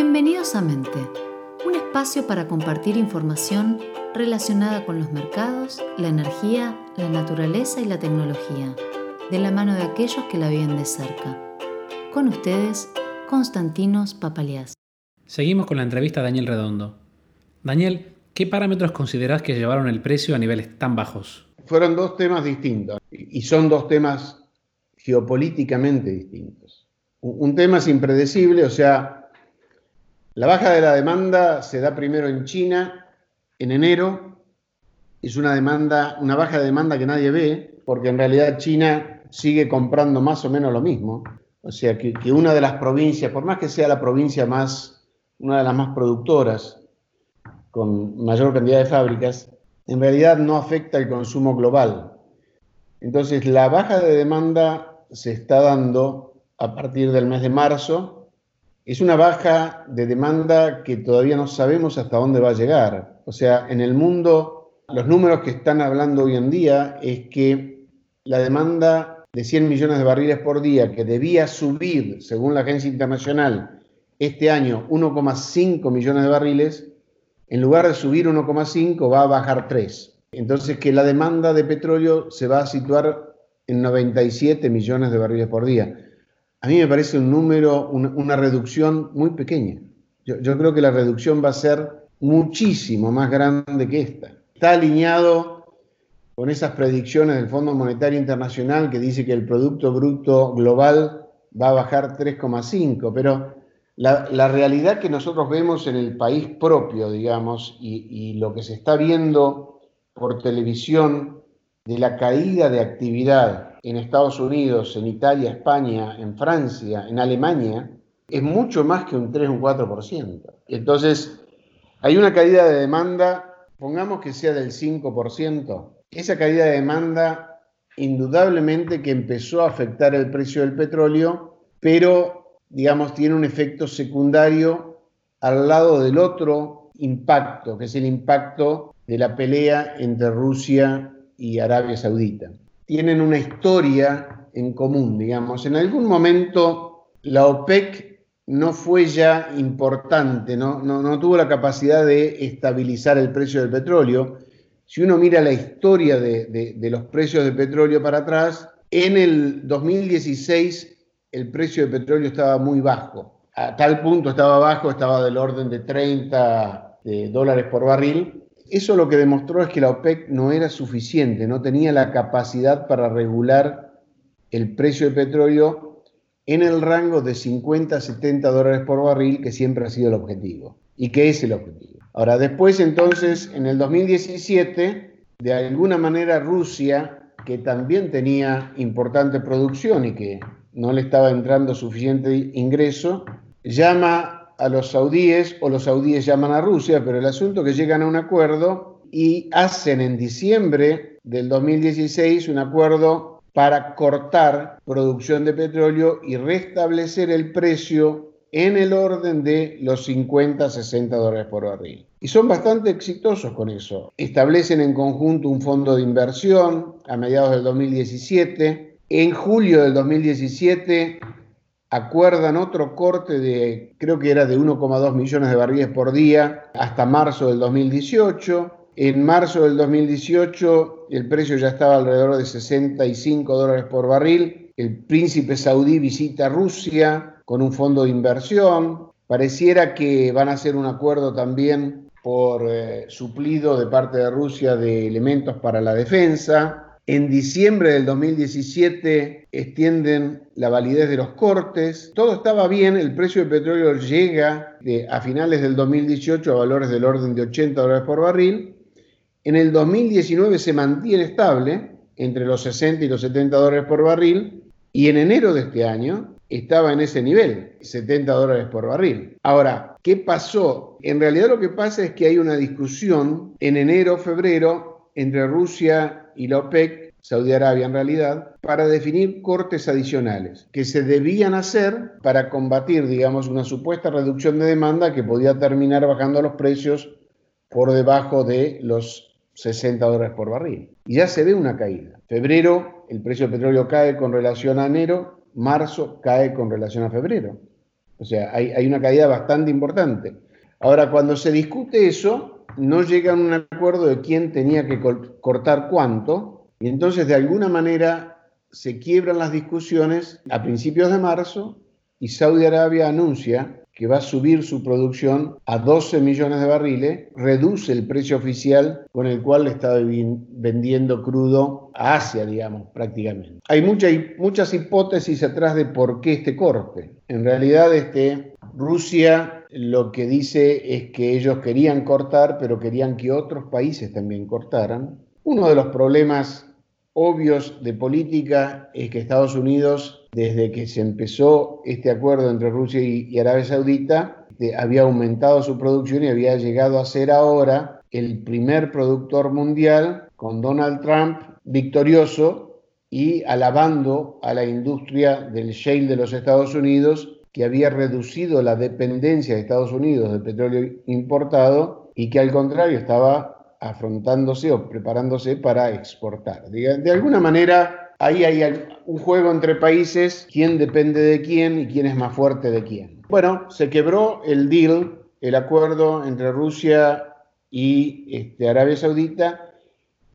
Bienvenidos a Mente, un espacio para compartir información relacionada con los mercados, la energía, la naturaleza y la tecnología, de la mano de aquellos que la viven de cerca. Con ustedes, Constantinos Papalias. Seguimos con la entrevista a Daniel Redondo. Daniel, ¿qué parámetros considerás que llevaron el precio a niveles tan bajos? Fueron dos temas distintos y son dos temas geopolíticamente distintos. Un tema es impredecible, o sea, la baja de la demanda se da primero en China, en enero. Es una demanda, una baja de demanda que nadie ve, porque en realidad China sigue comprando más o menos lo mismo. O sea que, una de las provincias, por más que sea la provincia más, una de las más productoras, con mayor cantidad de fábricas, en realidad no afecta el consumo global. Entonces, la baja de demanda se está dando a partir del mes de marzo es una baja de demanda que todavía no sabemos hasta dónde va a llegar. O sea, en el mundo, los números que están hablando hoy en día es que la demanda de 100 millones de barriles por día, que debía subir, según la agencia internacional, este año 1,5 millones de barriles, en lugar de subir 1,5 va a bajar 3. Entonces que la demanda de petróleo se va a situar en 97 millones de barriles por día a mí me parece un número, una, reducción muy pequeña. Yo, creo que la reducción va a ser muchísimo más grande que esta. Está alineado con esas predicciones del Fondo Monetario Internacional que dice que el Producto Bruto Global va a bajar 3,5, pero la, realidad que nosotros vemos en el país propio, digamos, y lo que se está viendo por televisión de la caída de actividad en Estados Unidos, en Italia, España, en Francia, en Alemania, es mucho más que un 3 o un 4%. Entonces, hay una caída de demanda, pongamos que sea del 5%. Esa caída de demanda indudablemente que empezó a afectar el precio del petróleo, pero, digamos, tiene un efecto secundario al lado del otro impacto, que es el impacto de la pelea entre Rusia y Arabia Saudita tienen una historia en común, digamos. En algún momento la OPEC no fue ya importante, no, tuvo la capacidad de estabilizar el precio del petróleo. Si uno mira la historia de, de los precios del petróleo para atrás, en el 2016 el precio del petróleo estaba muy bajo. A tal punto estaba bajo, estaba del orden de 30 dólares por barril, eso lo que demostró es que la OPEC no era suficiente, no tenía la capacidad para regular el precio del petróleo en el rango de 50 a 70 dólares por barril, que siempre ha sido el objetivo y que es el objetivo. Ahora, después entonces, en el 2017, de alguna manera Rusia, que también tenía importante producción y que no le estaba entrando suficiente ingreso, llama a los saudíes o los saudíes llaman a Rusia, pero el asunto es que llegan a un acuerdo y hacen en diciembre del 2016 un acuerdo para cortar producción de petróleo y restablecer el precio en el orden de los 50 60 dólares por barril. Y son bastante exitosos con eso. Establecen en conjunto un fondo de inversión a mediados del 2017. En julio del 2017 acuerdan otro corte de, creo que era de 1,2 millones de barriles por día hasta marzo del 2018. En marzo del 2018 el precio ya estaba alrededor de 65 dólares por barril. El príncipe saudí visita Rusia con un fondo de inversión. Pareciera que van a hacer un acuerdo también por eh, suplido de parte de Rusia de elementos para la defensa. En diciembre del 2017 extienden la validez de los cortes. Todo estaba bien, el precio del petróleo llega a finales del 2018 a valores del orden de 80 dólares por barril. En el 2019 se mantiene estable entre los 60 y los 70 dólares por barril. Y en enero de este año estaba en ese nivel, 70 dólares por barril. Ahora, ¿qué pasó? En realidad lo que pasa es que hay una discusión en enero, febrero, entre Rusia y la OPEC, Saudi Arabia en realidad, para definir cortes adicionales que se debían hacer para combatir, digamos, una supuesta reducción de demanda que podía terminar bajando los precios por debajo de los 60 dólares por barril. Y ya se ve una caída. Febrero el precio del petróleo cae con relación a enero, marzo cae con relación a febrero. O sea, hay, hay una caída bastante importante. Ahora, cuando se discute eso, no llegan a un acuerdo de quién tenía que cortar cuánto, y entonces de alguna manera se quiebran las discusiones a principios de marzo y Saudi Arabia anuncia que va a subir su producción a 12 millones de barriles, reduce el precio oficial con el cual le está vendiendo crudo a Asia, digamos, prácticamente. Hay muchas hipótesis atrás de por qué este corte. En realidad, este, Rusia lo que dice es que ellos querían cortar, pero querían que otros países también cortaran. Uno de los problemas obvios de política es que Estados Unidos, desde que se empezó este acuerdo entre Rusia y, Arabia Saudita, había aumentado su producción y había llegado a ser ahora el primer productor mundial con Donald Trump victorioso y alabando a la industria del shale de los Estados Unidos que había reducido la dependencia de Estados Unidos del petróleo importado y que al contrario estaba afrontándose o preparándose para exportar. De, alguna manera, ahí hay un juego entre países, quién depende de quién y quién es más fuerte de quién. Bueno, se quebró el deal, el acuerdo entre Rusia y este, Arabia Saudita,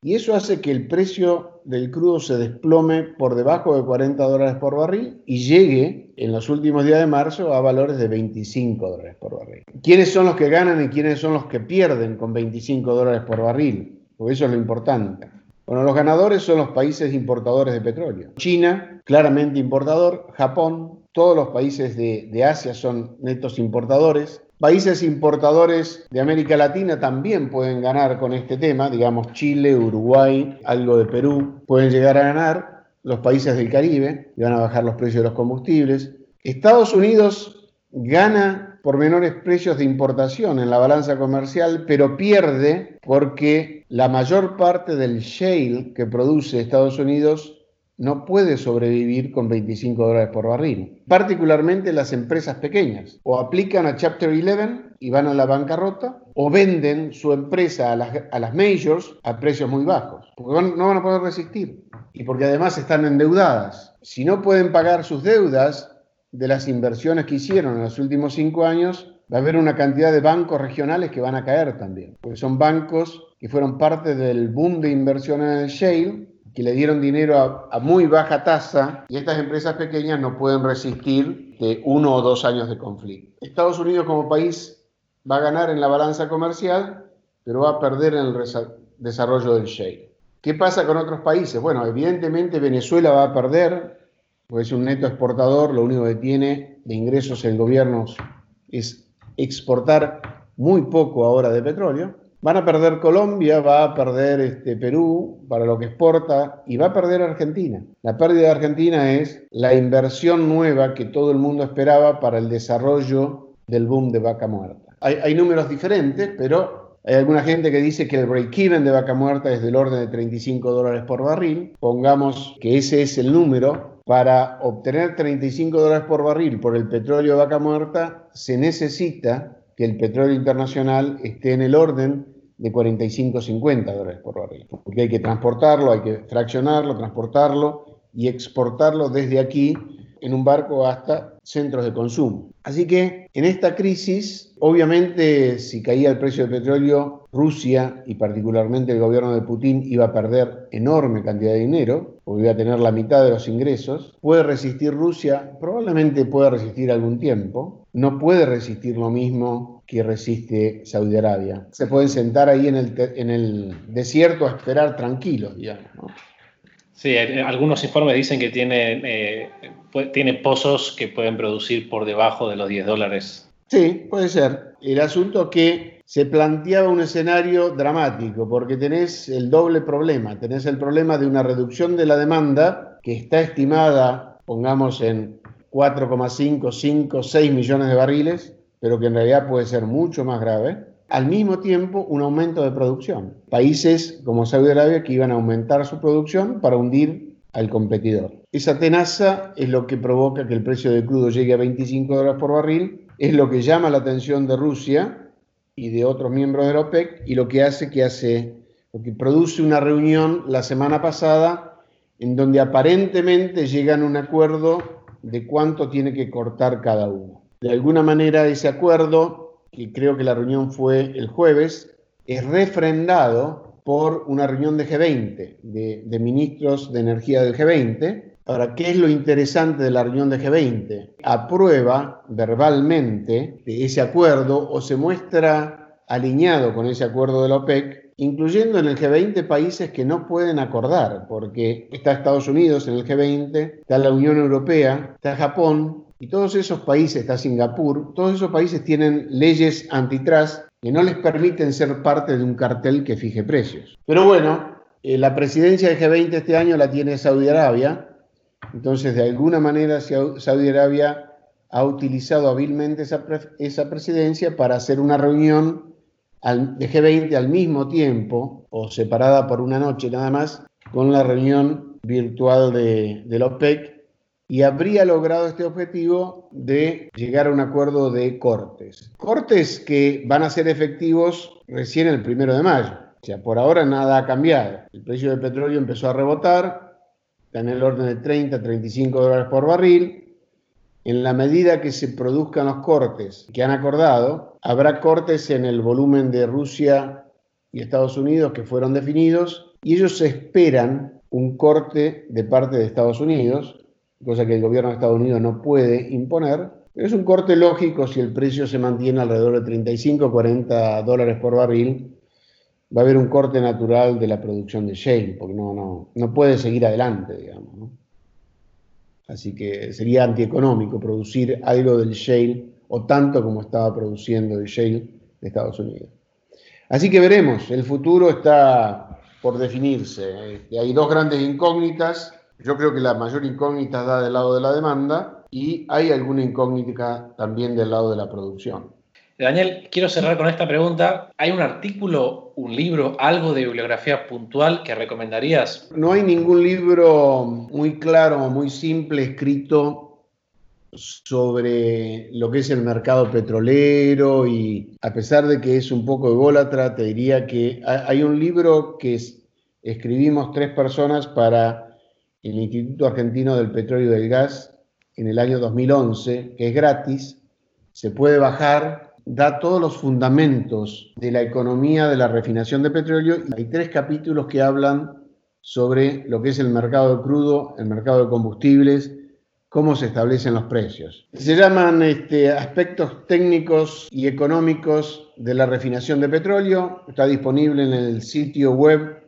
y eso hace que el precio del crudo se desplome por debajo de 40 dólares por barril y llegue en los últimos días de marzo a valores de 25 dólares por barril. ¿Quiénes son los que ganan y quiénes son los que pierden con 25 dólares por barril? Porque eso es lo importante. Bueno, los ganadores son los países importadores de petróleo. China, claramente importador. Japón, todos los países de, de Asia son netos importadores. Países importadores de América Latina también pueden ganar con este tema, digamos Chile, Uruguay, algo de Perú, pueden llegar a ganar, los países del Caribe, van a bajar los precios de los combustibles. Estados Unidos gana por menores precios de importación en la balanza comercial, pero pierde porque la mayor parte del shale que produce Estados Unidos no puede sobrevivir con 25 dólares por barril. Particularmente las empresas pequeñas. O aplican a Chapter 11 y van a la bancarrota, o venden su empresa a las, a las majors a precios muy bajos. Porque no van a poder resistir. Y porque además están endeudadas. Si no pueden pagar sus deudas de las inversiones que hicieron en los últimos cinco años, va a haber una cantidad de bancos regionales que van a caer también. Porque son bancos que fueron parte del boom de inversión en el shale que le dieron dinero a, muy baja tasa y estas empresas pequeñas no pueden resistir de uno o dos años de conflicto. Estados Unidos como país va a ganar en la balanza comercial, pero va a perder en el desarrollo del shale. ¿Qué pasa con otros países? Bueno, evidentemente Venezuela va a perder, porque es un neto exportador, lo único que tiene de ingresos el gobierno es exportar muy poco ahora de petróleo. Van a perder Colombia, va a perder este, Perú para lo que exporta y va a perder Argentina. La pérdida de Argentina es la inversión nueva que todo el mundo esperaba para el desarrollo del boom de vaca muerta. Hay, números diferentes, pero hay alguna gente que dice que el break-even de vaca muerta es del orden de 35 dólares por barril. Pongamos que ese es el número. Para obtener 35 dólares por barril por el petróleo de vaca muerta, se necesita que el petróleo internacional esté en el orden de 45 50 dólares por barril, porque hay que transportarlo, hay que fraccionarlo, transportarlo y exportarlo desde aquí en un barco hasta centros de consumo. Así que en esta crisis, obviamente si caía el precio del petróleo, Rusia y particularmente el gobierno de Putin iba a perder enorme cantidad de dinero, o iba a tener la mitad de los ingresos. ¿Puede resistir Rusia? Probablemente pueda resistir algún tiempo. No puede resistir lo mismo que resiste Saudi Arabia. Se pueden sentar ahí en el, en el desierto a esperar tranquilos, digamos. ¿no? Sí, algunos informes dicen que tiene, eh, tiene pozos que pueden producir por debajo de los 10 dólares. Sí, puede ser. El asunto que se planteaba un escenario dramático, porque tenés el doble problema. Tenés el problema de una reducción de la demanda que está estimada, pongamos en 4,5, 5, 6 millones de barriles, pero que en realidad puede ser mucho más grave al mismo tiempo un aumento de producción. Países como Saudi Arabia que iban a aumentar su producción para hundir al competidor. Esa tenaza es lo que provoca que el precio del crudo llegue a 25 dólares por barril, es lo que llama la atención de Rusia y de otros miembros de la OPEC y lo que hace que hace, lo que produce una reunión la semana pasada en donde aparentemente llegan a un acuerdo de cuánto tiene que cortar cada uno. de alguna manera ese acuerdo, que creo que la reunión fue el jueves, es refrendado por una reunión de G20, de, ministros de energía del G20. Ahora, ¿qué es lo interesante de la reunión de G20? Aprueba verbalmente ese acuerdo o se muestra alineado con ese acuerdo de la OPEC, incluyendo en el G20 países que no pueden acordar, porque está Estados Unidos en el G20, está la Unión Europea, está Japón, y todos esos países, está Singapur, todos esos países tienen leyes antitrust que no les permiten ser parte de un cartel que fije precios. Pero bueno, eh, la presidencia del G20 este año la tiene Saudi Arabia, entonces de alguna manera Saudi Arabia ha utilizado hábilmente esa, presidencia para hacer una reunión de G20 al mismo tiempo, o separada por una noche nada más, con la reunión virtual de la OPEC y habría logrado este objetivo de llegar a un acuerdo de cortes. Cortes que van a ser efectivos recién el primero de mayo. O sea, por ahora nada ha cambiado. El precio del petróleo empezó a rebotar, está en el orden de 30, 35 dólares por barril. En la medida que se produzcan los cortes que han acordado, habrá cortes en el volumen de Rusia y Estados Unidos que fueron definidos y ellos esperan un corte de parte de Estados Unidos cosa que el gobierno de Estados Unidos no puede imponer. Pero es un corte lógico si el precio se mantiene alrededor de 35 40 dólares por barril. Va a haber un corte natural de la producción de shale, porque no, no, no puede seguir adelante, digamos. Así que sería antieconómico producir algo del shale o tanto como estaba produciendo el shale de Estados Unidos. Así que veremos, el futuro está por definirse. Este, hay dos grandes incógnitas yo creo que la mayor incógnita está del lado de la demanda y hay alguna incógnita también del lado de la producción. Daniel, quiero cerrar con esta pregunta. ¿Hay un artículo, un libro, algo de bibliografía puntual que recomendarías? No hay ningún libro muy claro, muy simple, escrito sobre lo que es el mercado petrolero y a pesar de que es un poco ególatra, te diría que hay un libro que escribimos tres personas para el Instituto Argentino del Petróleo y del Gas en el año 2011, que es gratis, se puede bajar, da todos los fundamentos de la economía de la refinación de petróleo y hay tres capítulos que hablan sobre lo que es el mercado de crudo, el mercado de combustibles, cómo se establecen los precios. Se llaman este, aspectos técnicos y económicos de la refinación de petróleo. Está disponible en el sitio web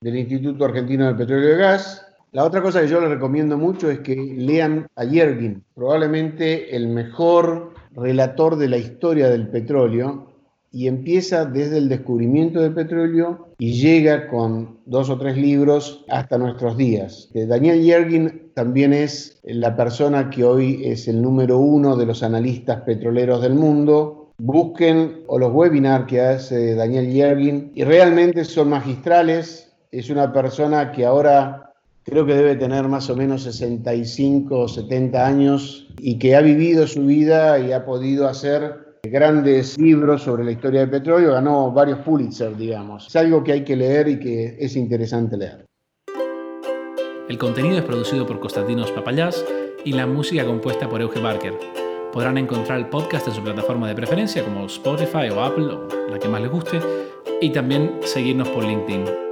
del Instituto Argentino del Petróleo y Gas. La otra cosa que yo les recomiendo mucho es que lean a Yergin, probablemente el mejor relator de la historia del petróleo, y empieza desde el descubrimiento del petróleo y llega con dos o tres libros hasta nuestros días. Eh, Daniel Yergin también es la persona que hoy es el número uno de los analistas petroleros del mundo. Busquen o los webinars que hace Daniel Yergin y realmente son magistrales. Es una persona que ahora creo que debe tener más o menos 65 o 70 años y que ha vivido su vida y ha podido hacer grandes libros sobre la historia del petróleo, ganó varios Pulitzer, digamos. Es algo que hay que leer y que es interesante leer. El contenido es producido por Constantinos Papayás y la música compuesta por Euge Barker. Podrán encontrar el podcast en su plataforma de preferencia como Spotify o Apple o la que más les guste y también seguirnos por LinkedIn.